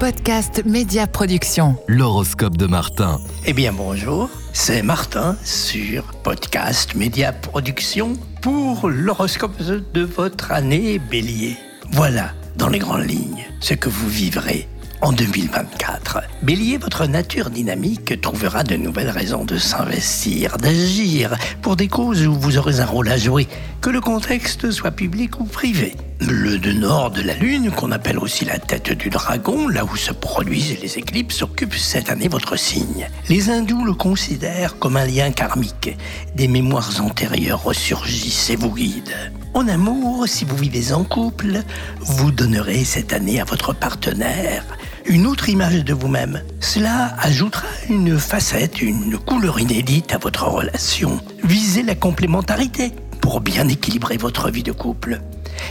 Podcast Média Production. L'horoscope de Martin. Eh bien bonjour, c'est Martin sur Podcast Média Production pour l'horoscope de votre année bélier. Voilà, dans les grandes lignes, ce que vous vivrez en 2024. Bélier, votre nature dynamique trouvera de nouvelles raisons de s'investir, d'agir pour des causes où vous aurez un rôle à jouer, que le contexte soit public ou privé. Le de nord de la Lune, qu'on appelle aussi la tête du dragon, là où se produisent les éclipses, occupe cette année votre signe. Les hindous le considèrent comme un lien karmique. Des mémoires antérieures ressurgissent et vous guident. En amour, si vous vivez en couple, vous donnerez cette année à votre partenaire une autre image de vous-même. Cela ajoutera une facette, une couleur inédite à votre relation. Visez la complémentarité pour bien équilibrer votre vie de couple.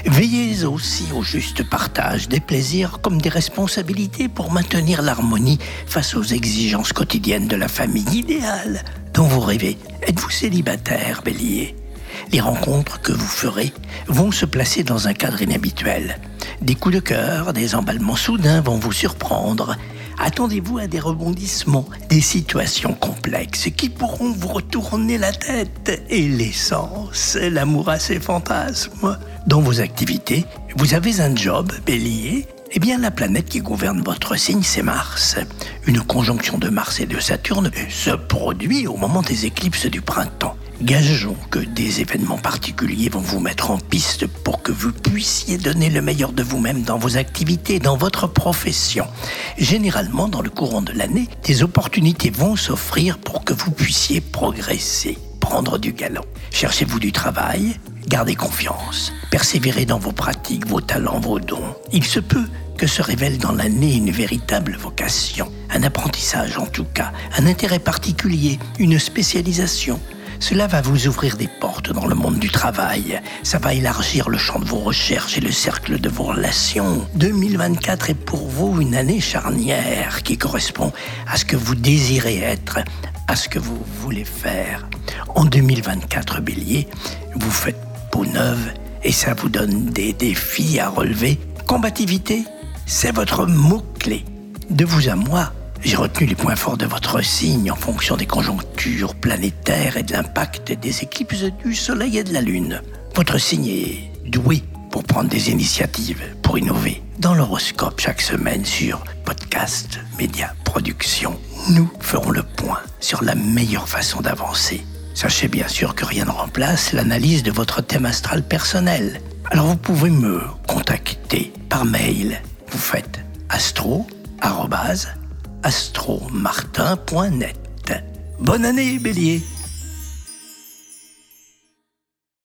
Veillez aussi au juste partage des plaisirs comme des responsabilités pour maintenir l'harmonie face aux exigences quotidiennes de la famille idéale dont vous rêvez. Êtes-vous célibataire, bélier? Les rencontres que vous ferez vont se placer dans un cadre inhabituel. Des coups de cœur, des emballements soudains vont vous surprendre. Attendez-vous à des rebondissements, des situations complexes qui pourront vous retourner la tête et l'essence, l'amour à ses fantasmes. Dans vos activités, vous avez un job, bélier, eh bien, la planète qui gouverne votre signe, c'est Mars. Une conjonction de Mars et de Saturne se produit au moment des éclipses du printemps. Gageons que des événements particuliers vont vous mettre en piste pour que vous puissiez donner le meilleur de vous-même dans vos activités, dans votre profession. Généralement, dans le courant de l'année, des opportunités vont s'offrir pour que vous puissiez progresser, prendre du galon. Cherchez-vous du travail, gardez confiance, persévérez dans vos pratiques, vos talents, vos dons. Il se peut que se révèle dans l'année une véritable vocation, un apprentissage en tout cas, un intérêt particulier, une spécialisation. Cela va vous ouvrir des portes dans le monde du travail. Ça va élargir le champ de vos recherches et le cercle de vos relations. 2024 est pour vous une année charnière qui correspond à ce que vous désirez être, à ce que vous voulez faire. En 2024, bélier, vous faites peau neuve et ça vous donne des défis à relever. Combativité, c'est votre mot-clé. De vous à moi, j'ai retenu les points forts de votre signe en fonction des conjonctures planétaires et de l'impact des éclipses du Soleil et de la Lune. Votre signe est doué pour prendre des initiatives, pour innover. Dans l'horoscope chaque semaine sur podcast, média, production, nous ferons le point sur la meilleure façon d'avancer. Sachez bien sûr que rien ne remplace l'analyse de votre thème astral personnel. Alors vous pouvez me contacter par mail. Vous faites astro astromartin.net. Bonne année, bélier